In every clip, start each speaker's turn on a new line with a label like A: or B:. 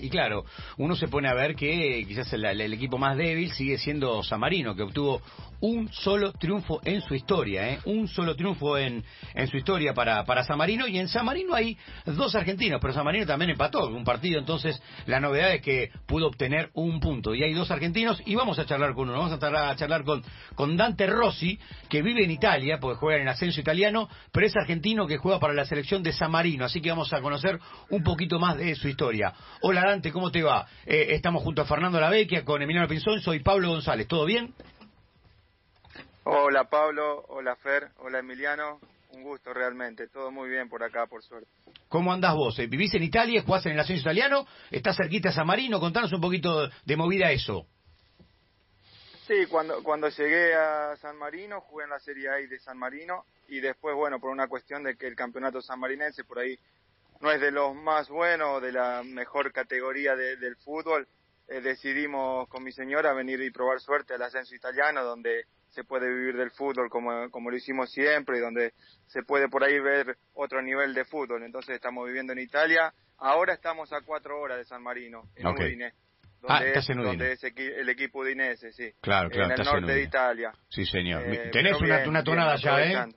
A: y claro, uno se pone a ver que quizás el, equipo más débil sigue siendo San Marino, que obtuvo un solo triunfo en su historia, ¿eh? un solo triunfo en, en su historia para, para San Marino, y en San Marino hay dos argentinos, pero San Marino también empató un partido, entonces la novedad es que pudo obtener un punto, y hay dos argentinos, y vamos a charlar con uno, vamos a charlar, a charlar con, con Dante Rossi, que vive en Italia, porque juega en ascenso italiano, pero es argentino que juega para la selección de San Marino, así que vamos a conocer un poquito más de su historia. Hola ¿cómo te va? Eh, estamos junto a Fernando Lavecchia, con Emiliano Pinzón, soy Pablo González, ¿todo bien?
B: Hola Pablo, hola Fer, hola Emiliano, un gusto realmente, todo muy bien por acá, por suerte.
A: ¿Cómo andás vos? Eh, ¿Vivís en Italia? ¿Jugás en el ascenso italiano? ¿Estás cerquita a San Marino? Contanos un poquito de movida eso.
B: Sí, cuando, cuando llegué a San Marino, jugué en la Serie A de San Marino y después, bueno, por una cuestión de que el campeonato sanmarinense por ahí no es de los más buenos, de la mejor categoría de, del fútbol, eh, decidimos con mi señora venir y probar suerte al ascenso italiano, donde se puede vivir del fútbol como, como lo hicimos siempre y donde se puede por ahí ver otro nivel de fútbol. Entonces estamos viviendo en Italia. Ahora estamos a cuatro horas de San Marino, en Udine. Donde,
A: ah, es,
B: donde es el equipo udinese, sí.
A: Claro, claro.
B: En el norte de Italia.
A: Sí, señor. Eh, Tenés una, una tonada ya, ¿eh?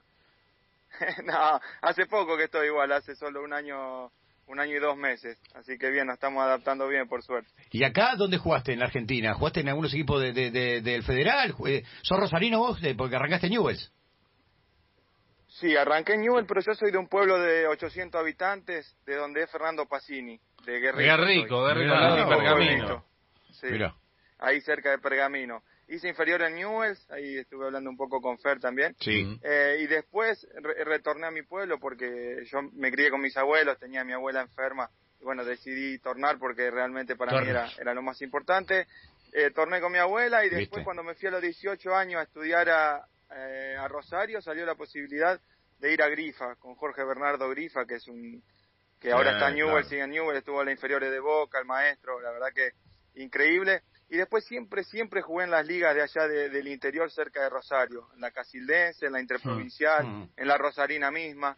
B: no, hace poco que estoy igual, hace solo un año un año y dos meses, así que bien, nos estamos adaptando bien, por suerte.
A: ¿Y acá dónde jugaste en la Argentina? ¿Jugaste en algunos equipos de, de, del Federal? ¿Sos rosarino vos? Porque arrancaste en Newells.
B: Sí, arranqué en Newell, pero yo soy de un pueblo de 800 habitantes, de donde es Fernando Pacini, de Guerrico.
C: Guerrico, Guerrico,
B: Pergamino. Sí, ahí cerca de Pergamino hice inferior en Newells, ahí estuve hablando un poco con Fer también.
A: Sí.
B: Eh, y después retorné a mi pueblo porque yo me crié con mis abuelos, tenía a mi abuela enferma. Y bueno, decidí tornar porque realmente para mí era, era lo más importante. Eh, torné con mi abuela y después cuando me fui a los 18 años a estudiar a, eh, a Rosario salió la posibilidad de ir a Grifa con Jorge Bernardo Grifa, que es un que ahora está en Newell, sigue en Newell, estuvo en la inferiores de Boca, el maestro, la verdad que increíble y después siempre, siempre jugué en las ligas de allá del interior cerca de Rosario, en la Casildense, en la Interprovincial, mm, mm. en la Rosarina misma.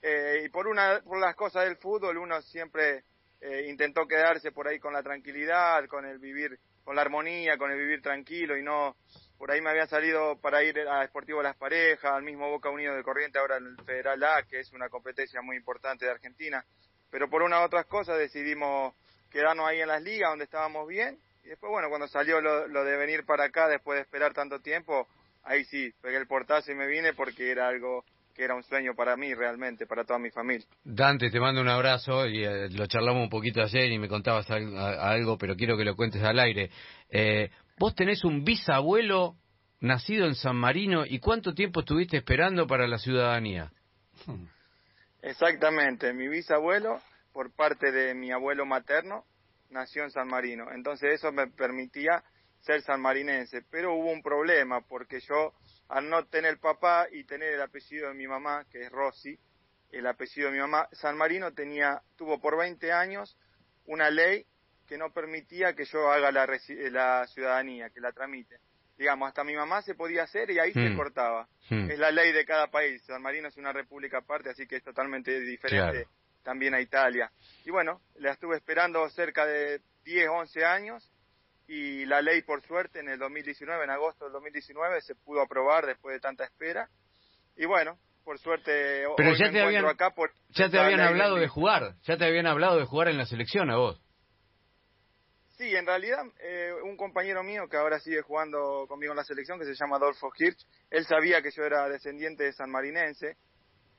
B: Eh, y por, una, por las cosas del fútbol uno siempre eh, intentó quedarse por ahí con la tranquilidad, con el vivir, con la armonía, con el vivir tranquilo y no, por ahí me había salido para ir a Deportivo Las Parejas, al mismo Boca Unido de Corriente, ahora en el Federal A, que es una competencia muy importante de Argentina. Pero por una u otras cosas decidimos quedarnos ahí en las ligas donde estábamos bien y después, bueno, cuando salió lo, de venir para acá después de esperar tanto tiempo, ahí sí, pegué el portazo y me vine porque era algo que era un sueño para mí realmente, para toda mi familia.
C: Dante, te mando un abrazo y eh, lo charlamos un poquito ayer y me contabas algo, pero quiero que lo cuentes al aire. Eh, vos tenés un bisabuelo nacido en San Marino y cuánto tiempo estuviste esperando para la ciudadanía.
B: Exactamente, mi bisabuelo por parte de mi abuelo materno nació en San Marino. Entonces eso me permitía ser sanmarinense. Pero hubo un problema porque yo, al no tener papá y tener el apellido de mi mamá, que es Rossi, el apellido de mi mamá, San Marino tenía, tuvo por 20 años una ley que no permitía que yo haga la, la ciudadanía, que la tramite. Digamos, hasta mi mamá se podía hacer y ahí se hmm. cortaba. Hmm. Es la ley de cada país. San Marino es una república aparte, así que es totalmente diferente también a Italia. Y bueno, la estuve esperando cerca de 10, 11 años y la ley por suerte en el 2019, en agosto del 2019, se pudo aprobar después de tanta espera. Y bueno, por suerte
A: Pero ya te habían, acá ya te habían hablado de jugar, ya te habían hablado de jugar en la selección a vos.
B: Sí, en realidad eh, un compañero mío que ahora sigue jugando conmigo en la selección, que se llama Adolfo Hirsch, él sabía que yo era descendiente de sanmarinense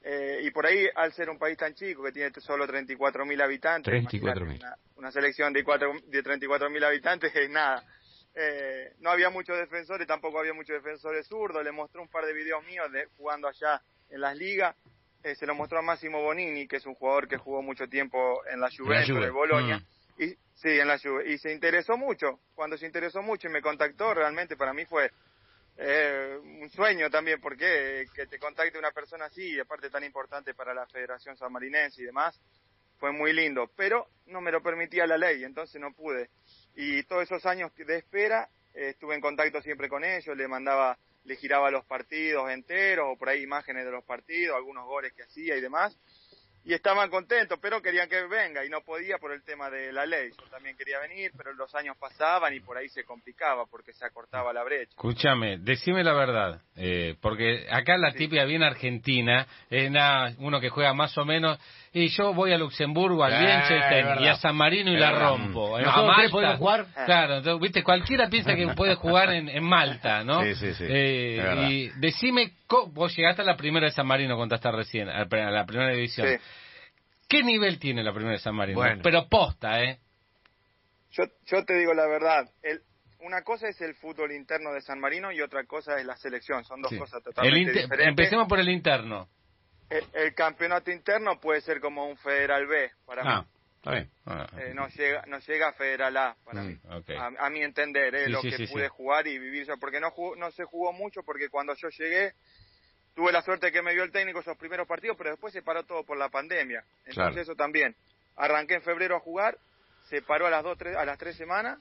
B: eh, y por ahí, al ser un país tan chico que tiene solo 34.000 habitantes,
A: 34
B: una, una, selección de, cuatro, de 34.000 habitantes es nada. Eh, no había muchos defensores, tampoco había muchos defensores zurdos. Le mostró un par de videos míos de jugando allá en las ligas. Eh, se lo mostró a Máximo Bonini, que es un jugador que jugó mucho tiempo en la Juventus de Bolonia. Mm. Y, sí, en la Juve. Y se interesó mucho. Cuando se interesó mucho y me contactó, realmente para mí fue eh, un sueño también, porque que te contacte una persona así, aparte tan importante para la Federación Sanmarinense y demás, fue muy lindo, pero no me lo permitía la ley, entonces no pude. Y todos esos años de espera, eh, estuve en contacto siempre con ellos, le mandaba, le giraba los partidos enteros, o por ahí imágenes de los partidos, algunos goles que hacía y demás. Y estaban contentos, pero querían que venga y no podía por el tema de la ley. Yo también quería venir, pero los años pasaban y por ahí se complicaba porque se acortaba la brecha.
D: Escúchame, decime la verdad, eh, porque acá la típica bien argentina es nada, uno que juega más o menos, y yo voy a Luxemburgo, al
A: Eh,
D: Liechtenstein y a San Marino y la rompo. En
A: No,
D: Malta-
A: ¿ustedes pueden jugar?
D: Claro, entonces, viste, cualquiera piensa que puede jugar en, en Malta, ¿no?
A: Sí, sí, sí,
D: Eh, y decime, vos llegaste a la primera de San Marino, contaste recién, a la a primera división.
B: Sí.
D: ¿Qué nivel tiene la primera de San Marino?
C: Bueno.
D: Pero posta, ¿eh?
B: Yo, yo te digo la verdad, el, una cosa es el fútbol interno de San Marino y otra cosa es la selección, son dos
D: Sí.
B: cosas
D: El
B: totalmente
D: inter-
B: diferentes.
D: Empecemos por el interno.
B: El, el campeonato interno puede ser como un Federal B para
A: Ah,
B: mí.
A: está bien.
D: Ah,
B: Eh, no llega no llega a Federal A para
A: Mm,
B: mí. A, a mi entender,
D: Sí,
B: lo
D: sí,
B: que
D: sí,
B: pude jugar y vivir yo, porque no jugó- no se jugó mucho, porque cuando yo llegué tuve la suerte que me vio el técnico esos primeros partidos, pero después se paró todo por la pandemia. Entonces
A: Claro.
B: eso también. Arranqué en febrero a jugar, se paró a las dos, tres, a las tres semanas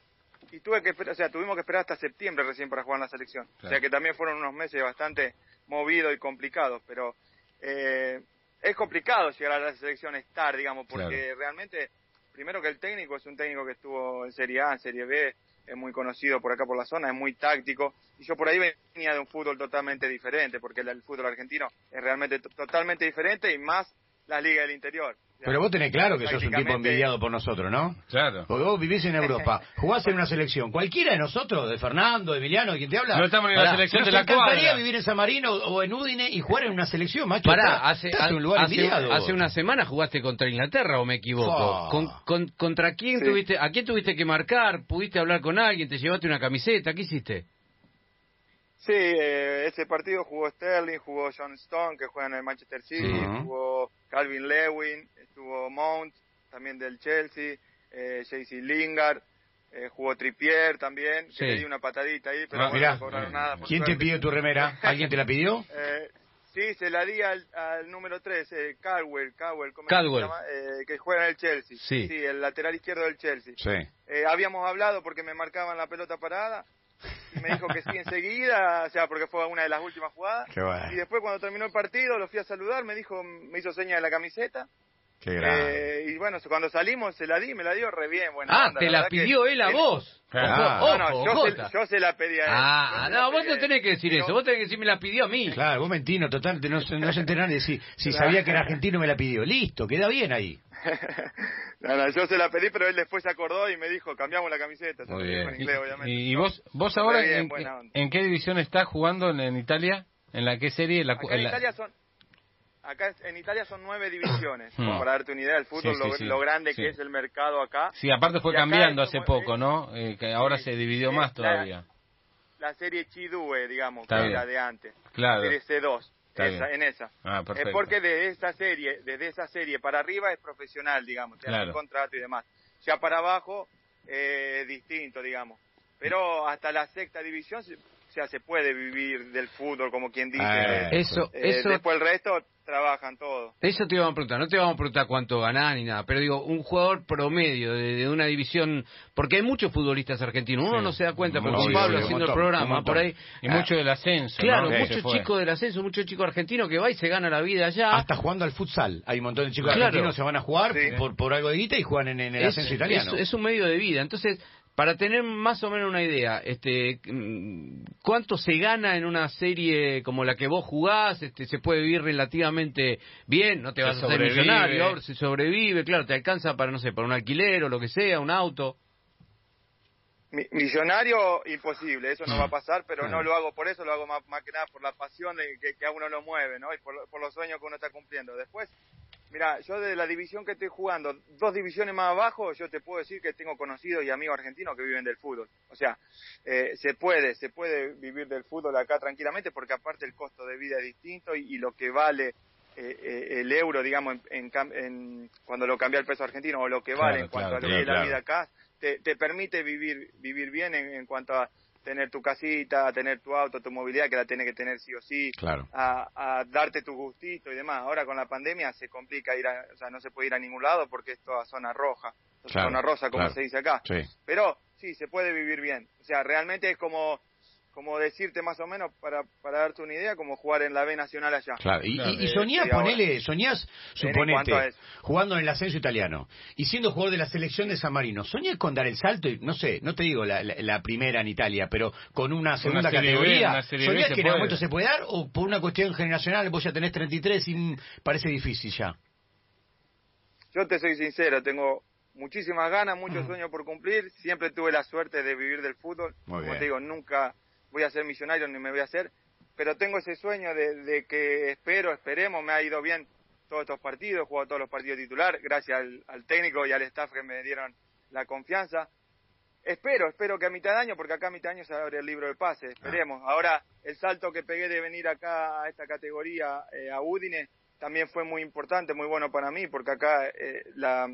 B: y tuve que o sea, tuvimos que esperar hasta septiembre recién para jugar en la selección. O sea que también fueron unos meses bastante movidos y complicados, pero eh, es complicado llegar a la selección estar, digamos, porque realmente, primero que el técnico es un técnico que estuvo en Serie A, en Serie B, es muy conocido por acá por la zona, es muy táctico, y yo por ahí venía de un fútbol totalmente diferente, porque el, el fútbol argentino es realmente to- totalmente diferente y más la liga del interior.
A: Pero vos tenés claro que sos un tipo envidiado por nosotros, ¿no?
D: Claro.
A: Porque vos vivís en Europa, jugás en una selección. Cualquiera de nosotros, de Fernando, de Emiliano, de quien te habla.
D: No estamos en la selección
A: nos
D: de la
A: encantaría
D: cuadra.
A: vivir en San Marino o en Udine y jugar en una selección, macho.
C: Pará, hace,
A: un lugar
C: hace,
A: envidiado.
C: hace una semana jugaste contra Inglaterra o me equivoco.
A: Fa.
C: Con, con- ¿Contra quién
B: Sí.
C: tuviste, a quién tuviste que marcar? ¿Pudiste hablar con alguien? ¿Te llevaste una camiseta? ¿Qué hiciste?
B: Sí, eh, ese partido jugó Sterling, jugó John Stone, que juega en el Manchester City,
A: Sí.
B: jugó Calvin Lewin, estuvo Mount, también del Chelsea, eh, JC Lingard, eh, jugó Trippier también, que
C: Sí.
B: le di una patadita ahí, pero
A: Ah,
B: bueno,
A: mirá,
B: no cobraron nada. por
A: ¿Quién te pidió tu remera? ¿Alguien te la pidió?
B: Eh, sí, se la di al, al número 3, eh, Caldwell, Caldwell, ¿cómo
C: Caldwell.
B: se llama? Eh, que juega en el Chelsea.
C: Sí.
B: el lateral izquierdo del Chelsea.
A: Sí.
B: Eh, habíamos hablado porque me marcaban la pelota parada me dijo que sí enseguida, o sea, porque fue una de las últimas jugadas.
A: Qué bueno.
B: Y después cuando terminó el partido lo fui a saludar, me dijo, me hizo seña de la camiseta.
A: Qué grande.
B: Eh, y bueno, cuando salimos se la di, me la dio re bien. Buena
C: Ah,
B: onda,
C: te la pidió él a
B: él-
C: vos.
A: Claro.
C: Ojo,
B: No, yo, se, yo se la pedí a él.
C: Ah,
B: la
C: no, vos no tenés que decir eso. Vos tenés que decir, me la pidió a mí.
A: Claro, vos mentino, total, no, se- no se entera nadie. Si, si sabía que era argentino me la pidió. Listo, queda bien ahí.
B: no, no, yo se la pedí, pero él después se acordó y me dijo, cambiamos la camiseta. Se
D: Muy
B: lo dijo
D: bien.
B: en inglés, obviamente.
D: ¿Y, y vos, vos ahora
B: bien,
D: en, qué división estás jugando en, en Italia? ¿En la qué serie? En la,
B: Acá
D: la-
B: Italia son acá en Italia son nueve divisiones, como para darte una idea del fútbol,
D: Sí, sí,
B: lo,
D: sí.
B: lo grande que es el mercado acá.
D: Sí, aparte fue
B: Y
D: cambiando hace
B: como-
D: poco, ¿no? Eh, que ahora se dividió más
B: la-
D: todavía.
B: La serie Chidue, digamos,
D: Está
B: que
D: bien.
B: era de antes.
D: Claro.
B: Serie C2,
D: Está
B: esa, en esa.
D: Ah,
B: Es porque de esa serie, desde esa serie para arriba es profesional, digamos,
D: Claro.
B: hacen contrato y demás. Ya para abajo, eh, distinto, digamos. Pero hasta la sexta división, o sea, se puede vivir del fútbol, como quien dice.
A: Eh,
C: Eso,
B: Eh,
C: eso,
B: Después el resto trabajan todo.
C: eso te íbamos a preguntar. No te vamos a preguntar cuánto ganás ni nada. Pero digo, un jugador promedio de, de una división. Porque hay muchos futbolistas argentinos. Uno
D: Sí.
C: no se da cuenta,
D: Obvio,
C: con Pablo
D: obvio,
C: haciendo el programa, por ahí.
D: Y
C: Ah,
D: mucho del ascenso,
C: Claro, muchos chicos del ascenso, muchos chicos argentinos que va y se gana la vida allá.
A: Hasta jugando al futsal. Hay un montón de chicos
C: Claro.
A: argentinos que se van a jugar
B: Sí.
A: por, por algo de guita y juegan en, en el
C: es,
A: ascenso italiano.
C: es- es un medio de vida. Entonces, para tener más o menos una idea, este, mm, ¿cuánto se gana en una serie como la que vos jugás? Este, ¿Se puede vivir relativamente bien? ¿No te
D: Se
C: vas a hacer millonario? ¿Se sobrevive? Claro, ¿te alcanza para, no sé, para un alquiler o lo que sea, un auto?
B: Mi- Millonario, imposible, eso no va a pasar, pero no lo hago por eso, lo hago más, más que nada por la pasión de que, que a uno lo mueve, ¿no? Y por, lo- por los sueños que uno está cumpliendo. Después, mira, yo de la división que estoy jugando, dos divisiones más abajo, yo te puedo decir que tengo conocidos y amigos argentinos que viven del fútbol. O sea, eh, se puede, se puede vivir del fútbol acá tranquilamente, porque aparte el costo de vida es distinto y, y lo que vale eh, eh, el euro, digamos, en, en en- cuando lo cambia el peso argentino, o lo que vale
D: Claro,
B: en cuanto
D: claro,
B: a lo que es la vida acá, te, te permite vivir vivir bien en, en cuanto a tener tu casita, a tener tu auto, tu movilidad, que la tienes que tener sí o sí,
A: Claro.
B: a, a darte tu gustito y demás. Ahora con la pandemia se complica ir a, o sea, no se puede ir a ningún lado porque es toda zona roja,
A: Claro,
B: zona rosa como
A: claro.
B: se dice acá.
A: Sí.
B: Pero sí, se puede vivir bien. O sea, realmente es como como decirte más o menos, para, para darte una idea, como jugar en la B Nacional allá.
A: Claro, y, y, soñás, ponele, soñás, suponete, jugando en el ascenso italiano y siendo jugador de la selección de San Marino, ¿soñás con dar el salto? y No sé, no te digo la, la, primera en Italia, pero con una segunda categoría. ¿Soñás que en algún momento se puede dar o por una cuestión generacional vos ya tenés 33 y parece difícil ya?
B: Yo te soy sincero, tengo muchísimas ganas, muchos sueños por cumplir. Siempre tuve la suerte de vivir del fútbol. Como te digo, nunca voy a ser millonario ni me voy a hacer, pero tengo ese sueño de, que espero, esperemos, me ha ido bien todos estos partidos, he jugado todos los partidos titular, gracias al, técnico y al staff que me dieron la confianza. Espero, espero que a mitad de año, porque acá a mitad de año se abre el libro de pase, ah. esperemos. Ahora, el salto que pegué de venir acá a esta categoría, eh, a Udine, también fue muy importante, muy bueno para mí, porque acá eh, la,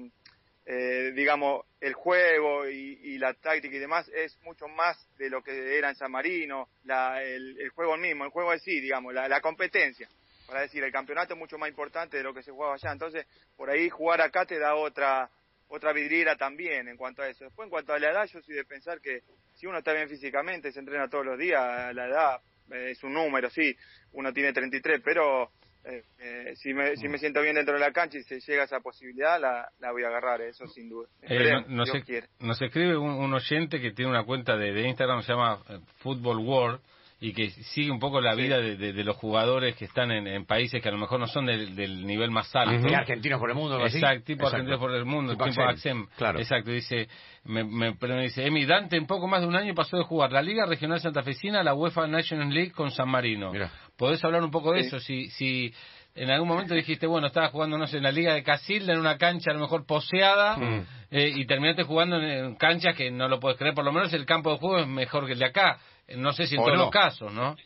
B: eh, digamos, el juego y, la táctica y demás es mucho más de lo que era en San Marino, la, el, juego mismo, el juego en sí, digamos, la, competencia. Para decir, el campeonato es mucho más importante de lo que se jugaba allá. Entonces, por ahí jugar acá te da otra otra vidriera también en cuanto a eso. Después, en cuanto a la edad, yo soy de pensar que si uno está bien físicamente, se entrena todos los días, la edad es un número, sí, uno tiene 33, pero eh, eh, si, me, si me mm. siento bien dentro de la cancha y se llega a esa posibilidad, la, la voy a agarrar, eso sin duda.
D: Eh, nos, nos, escribe un, oyente que tiene una cuenta de, de Instagram, se llama Football World, y que sigue un poco la vida de, los jugadores que están en, países que a lo mejor no son del, nivel más alto.
A: Argentinos por el mundo,
D: Exacto, tipo argentinos por el mundo, tipo, Axem. Claro. Exacto, dice, me, me, dice, Emi, Dante en poco más de un año pasó de jugar la Liga Regional Santafesina a la UEFA National League con San Marino. ¿Podés hablar un poco de eso? Si, si en algún momento dijiste, bueno, estaba jugando, no sé, en la Liga de Casilda, en una cancha a lo mejor poseada, mm. eh, y terminaste jugando en, canchas que no lo puedes creer, por lo menos el campo de juego es mejor que el de acá. No sé si en todos los casos, ¿no?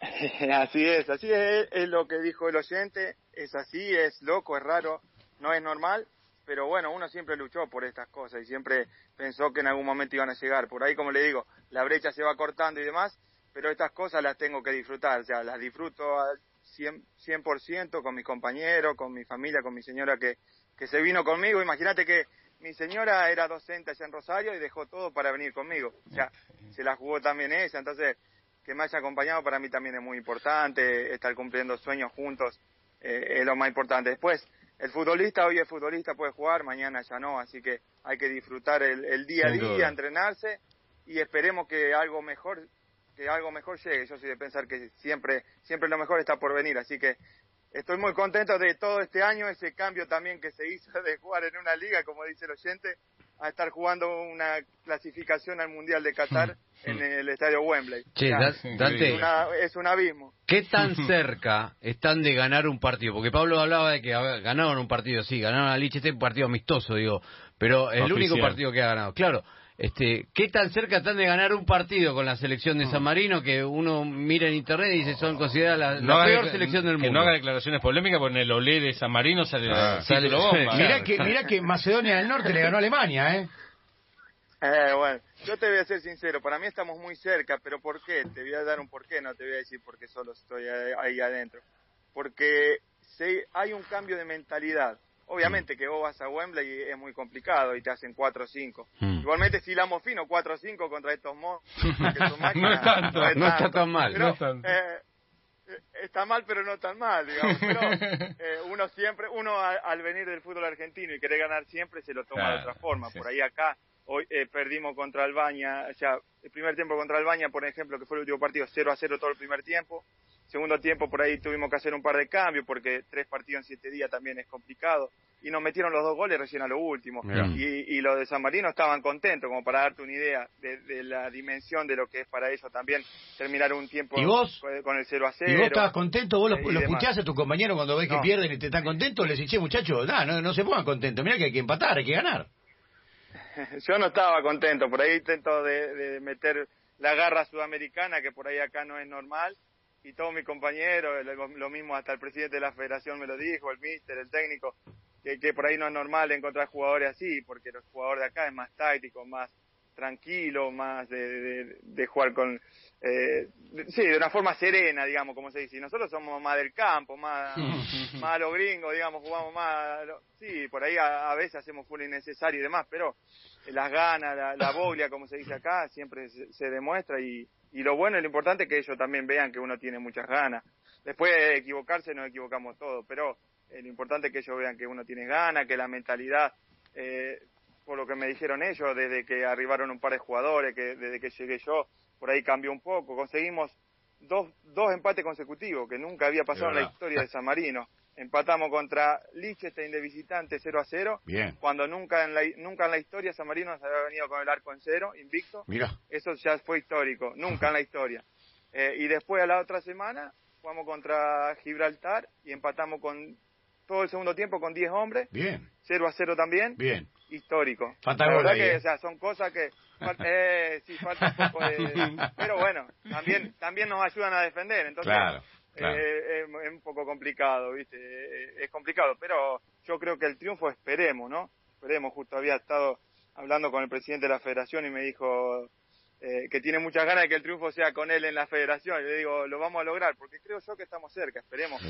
B: así es, así es, es lo que dijo el oyente, es así, es loco, es raro, no es normal, pero bueno, uno siempre luchó por estas cosas y siempre pensó que en algún momento iban a llegar. Por ahí, como le digo, la brecha se va cortando y demás, pero estas cosas las tengo que disfrutar, o sea, las disfruto al 100%, 100 con mis compañeros, con mi familia, con mi señora que, que se vino conmigo. Imagínate que mi señora era docente allá en Rosario y dejó todo para venir conmigo. O sea, se la jugó también ella, entonces que me haya acompañado para mí también es muy importante, estar cumpliendo sueños juntos eh, es lo más importante. Después, el futbolista hoy es futbolista, puede jugar, mañana ya no, así que hay que disfrutar el, día a día, entrenarse y esperemos que algo mejor que algo mejor llegue. Yo soy de pensar que siempre siempre lo mejor está por venir, así que estoy muy contento de todo este año, ese cambio también que se hizo de jugar en una liga, como dice el oyente, a estar jugando una clasificación al Mundial de Qatar en el estadio Wembley. es, un abismo.
C: ¿Qué tan cerca están de ganar un partido? Porque Pablo hablaba de que ganaron un partido, sí, ganaron a Liche, este partido amistoso, digo, pero es el único partido que ha ganado. Claro, este, ¿Qué tan cerca están de ganar un partido con la selección de San Marino que uno mira en internet y dice son consideradas la, peor selección del mundo?
D: Que no haga declaraciones polémicas porque en el olé de San Marino sale, ah. sale
A: bomba. Mira que, mira que Macedonia del Norte le ganó a Alemania, ¿eh?
B: Eh, bueno, yo te voy a ser sincero, para mí estamos muy cerca, pero ¿por qué? Te voy a dar un porqué, no te voy a decir porque solo estoy ahí adentro. Porque si hay un cambio de mentalidad. Obviamente que vos vas a Wembley y es muy complicado y te hacen 4 o 5. Mm. Igualmente si lamos fino 4 o 5 contra estos monstruos
C: no, está tan mal.
B: Eh, está mal pero no tan mal, digamos. Pero eh, uno siempre, uno al, venir del fútbol argentino y querer ganar siempre se lo toma de otra forma. Por ahí acá hoy eh, perdimos contra Albania, o sea, el primer tiempo contra Albania, por ejemplo, que fue el último partido, 0 a 0 todo el primer tiempo. Segundo tiempo por ahí tuvimos que hacer un par de cambios porque tres partidos en siete días también es complicado. Y nos metieron los dos goles recién a lo último. Y, y, los de San Marino estaban contentos, como para darte una idea de, la dimensión de lo que es para ellos también terminar un tiempo con el 0 a 0.
A: ¿Y vos estabas contento? ¿Vos los, los a tus compañeros cuando ves que pierden y te están contentos? Les dije, muchachos, no, no se pongan contentos. Mira que hay que empatar, hay que ganar.
B: Yo no estaba contento. Por ahí intento de, de meter la garra sudamericana, que por ahí acá no es normal y todos mis compañeros, lo mismo hasta el presidente de la federación me lo dijo, el míster, el técnico, que, que por ahí no es normal encontrar jugadores así, porque los jugadores de acá es más táctico, más tranquilo, más de, de, jugar con, eh, sí, de una forma serena, digamos, como se dice. Y nosotros somos más del campo, más, más a los gringos, digamos, jugamos más, sí, por ahí a, veces hacemos full innecesario y demás, pero las ganas, la, la boglia, como se dice acá, siempre se, demuestra y, y lo bueno y lo importante es que ellos también vean que uno tiene muchas ganas. Después de equivocarse nos equivocamos todos, pero eh, lo importante es que ellos vean que uno tiene ganas, que la mentalidad, eh, por lo que me dijeron ellos, desde que arribaron un par de jugadores, que desde que llegué yo, por ahí cambió un poco. Conseguimos dos, dos empates consecutivos, que nunca había pasado en la historia de San Marino. Empatamos contra Liechtenstein de visitante 0 a 0.
A: Bien.
B: Cuando nunca en la, nunca en la historia San Marino se había venido con el arco en cero, invicto.
A: Mira.
B: Eso ya fue histórico, nunca en la historia. Eh, y después a la otra semana jugamos contra Gibraltar y empatamos con todo el segundo tiempo con 10 hombres.
A: Bien.
B: 0 a 0 también.
A: Bien.
B: Histórico.
A: Falta la
B: que, ¿eh? o sea, son cosas que eh, sí, falta un poco de... Pero bueno, también, también nos ayudan a defender, entonces
A: claro,
B: eh, es, un poco complicado, ¿viste? Eh, es complicado, pero yo creo que el triunfo esperemos, ¿no? Esperemos, justo había estado hablando con el presidente de la federación y me dijo eh, que tiene muchas ganas de que el triunfo sea con él en la federación. Y le digo, lo vamos a lograr, porque creo yo que estamos cerca, esperemos.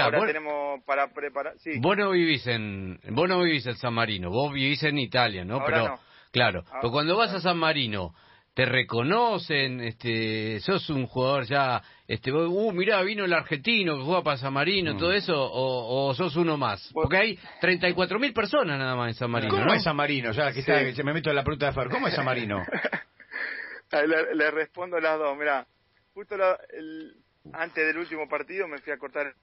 B: Ahora tenemos para preparar... Sí.
C: Vos no vivís en, vos no vivís en San Marino, vos vivís en Italia, ¿no? Pero Claro, ah, pero cuando vas a San Marino, te reconocen, este, sos un jugador ya, este, uh, mirá, vino el argentino que juega para San Marino, todo mm. eso, o, sos uno más. Porque hay 34 mil personas nada más en San Marino.
A: ¿Cómo es San Marino? Ya que está, se me meto en la pregunta de Fer, ¿cómo es San Marino?
B: le, respondo las dos, mira, justo el, antes del último partido me fui a cortar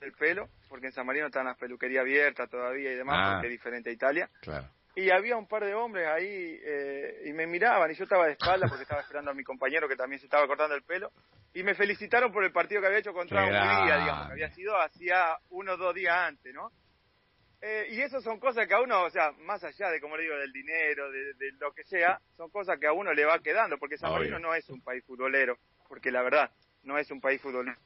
B: el pelo, porque en San Marino están las peluquerías abiertas todavía y demás, ah. porque es diferente a Italia.
A: Claro
B: y había un par de hombres ahí eh, y me miraban y yo estaba de espalda porque estaba esperando a mi compañero que también se estaba cortando el pelo y me felicitaron por el partido que había hecho contra Hungría, digamos, que había sido hacía uno o dos días antes, ¿no? Eh, y eso son cosas que a uno, o sea, más allá de, como le digo, del dinero, de, lo que sea, son cosas que a uno le va quedando, porque San Marino no es un país futbolero, porque la verdad, no es un país futbolero,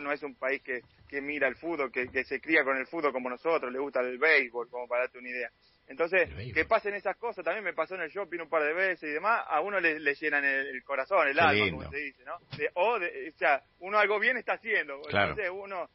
B: no es un país que, que mira el fútbol, que, que se cría con el fútbol como nosotros, le gusta el béisbol, como para darte una idea. Entonces, que pasen esas cosas, también me pasó en el shopping un par de veces y demás, a uno le, llenan el, corazón, el alma, como se dice, ¿no? o, sea, uno algo bien está haciendo, entonces uno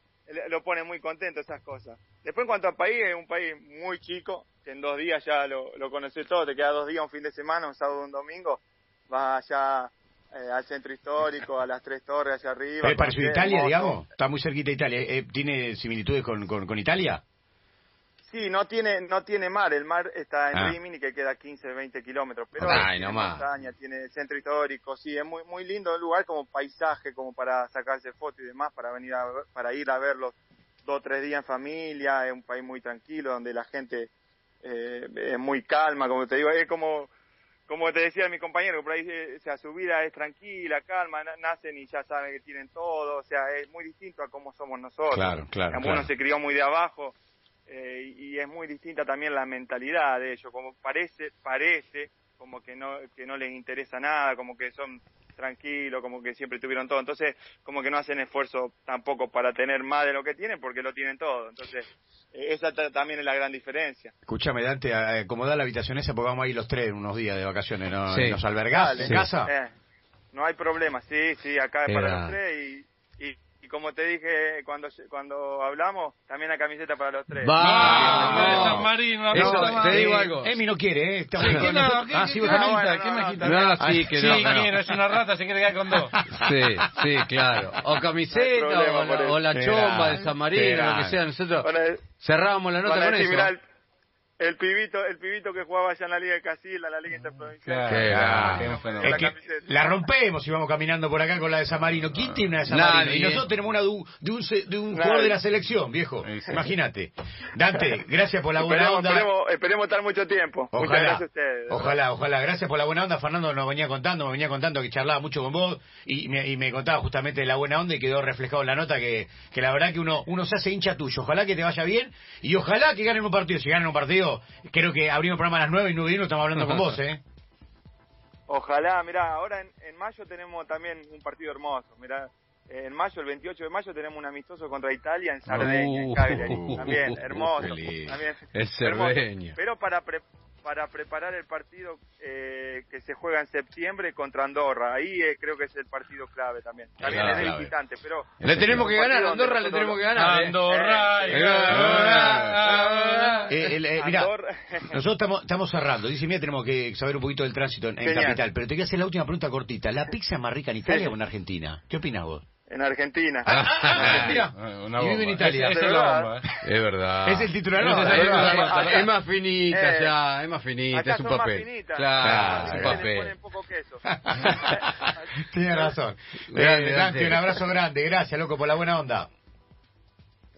B: lo pone muy contento esas cosas. Después en cuanto al país, es un país muy chico, que en dos días ya lo, lo conoces todo, te queda dos días, un fin de semana, un sábado, un domingo, vas allá eh, al centro histórico, a las tres torres allá arriba.
A: ¿Es parecido Italia, digamos? Está muy cerquita de Italia. Eh, ¿Tiene similitudes con, con Italia?
B: Sí, no tiene no tiene mar, el mar está en ah. Rimini que queda 15, 20 kilómetros, pero tiene montaña, tiene centro histórico, sí, es muy muy lindo el lugar como paisaje, como para sacarse fotos y demás, para venir a, para ir a verlos dos o tres días en familia, es un país muy tranquilo, donde la gente eh, es muy calma, como te digo, es como como te decía mi compañero, por ahí, eh, o sea, su vida es tranquila, calma, nacen y ya saben que tienen todo, o sea, es muy distinto a cómo somos nosotros.
A: Claro, claro.
B: Uno se crió muy de abajo, eh, y es muy distinta también la mentalidad de ellos, como parece, parece como que no, que no les interesa nada, como que son tranquilos, como que siempre tuvieron todo, entonces como que no hacen esfuerzo tampoco para tener más de lo que tienen porque lo tienen todo, entonces eh, esa también es la gran diferencia.
A: Escúchame Dante, acomoda la habitación esa porque vamos a ir los tres unos días de vacaciones, ¿no? ¿Nos albergás en casa?
B: Eh, no hay problema, sí, sí, acá es para los tres y y como te dije cuando cuando hablamos, también la camiseta para los tres.
C: ¡Va!
D: San Marino,
A: Eso, te digo algo. Emi no quiere, ¿eh?
D: ¿Qué, no, ¿qué, ah, sí,
A: ¿qué,
D: ah, ¿qué me quita? No,
C: sí, que sí,
D: no, es una rata, se quiere quedar con dos.
C: Sí, sí, claro. O camiseta, o, la chomba de San Marino, lo que sea. Nosotros cerrábamos la nota con eso.
B: El pibito, el pibito que jugaba allá en la Liga de Casilla, la Liga Interprovincial.
A: la rompemos y vamos caminando por acá con la de San Marino. ¿Quién tiene una de San Marino? Y nosotros tenemos una de un, de un, jugador de la selección, viejo. Imagínate. Dante, gracias por la buena onda.
B: Esperemos, estar mucho tiempo.
A: Ojalá, Muchas gracias a ustedes. Ojalá, ojalá. Gracias por la buena onda. Fernando nos venía contando, me venía contando que charlaba mucho con vos y me, y me contaba justamente de la buena onda y quedó reflejado en la nota que, que la verdad que uno, uno se hace hincha tuyo. Ojalá que te vaya bien y ojalá que ganen un partido. Si ganen un partido creo que abrimos el programa a las 9 y 9 y estamos hablando con vos, ¿eh?
B: Ojalá, mirá, ahora en, mayo tenemos también un partido hermoso, mirá. En mayo, el 28 de mayo, tenemos un amistoso contra Italia en Sardeña, en uh. También, hermoso. También,
C: es.
B: Pero para, para preparar el partido eh, que se juega en septiembre contra Andorra. Ahí eh, creo que es el partido clave también. También es de visitante, pero...
C: Le tenemos que ganar, Andorra le tenemos que ganar.
D: Andorra.
A: mira, nosotros estamos, estamos cerrando. Dice, mira, tenemos que saber un poquito del tránsito en, Capital. Pero te voy a hacer la última pregunta cortita. ¿La pizza es más rica en Italia o en Argentina? ¿Qué opinas vos?
B: En Argentina.
A: Ah, ah, ah, y vive en Italia.
C: Es,
A: es,
C: es, verdad.
A: Es el titular.
C: es, más finita eh, ya, es más finita, es un papel.
B: Claro, es un papel.
A: Tiene razón. Eh, Dante, un abrazo grande. Gracias, loco, por la buena onda.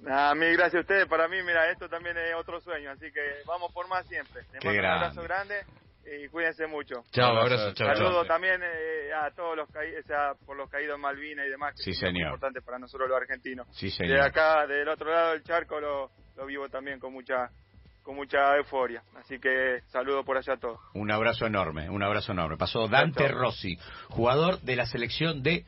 B: A mí, gracias a ustedes. Para mí, mira, esto también es otro sueño. Así que vamos por más siempre. Les mando un abrazo grande y cuídense mucho.
C: Chao, abrazo, chao.
B: Saludos también eh, a todos los caídos, o sea, por los caídos en Malvinas y demás, que
A: sí,
B: es
A: señor.
B: importante para nosotros los argentinos.
A: Sí, señor.
B: De acá, del otro lado del charco, lo, lo vivo también con mucha con mucha euforia. Así que saludo por allá a todos.
A: Un abrazo enorme, un abrazo enorme. Pasó Dante Rossi, jugador de la selección de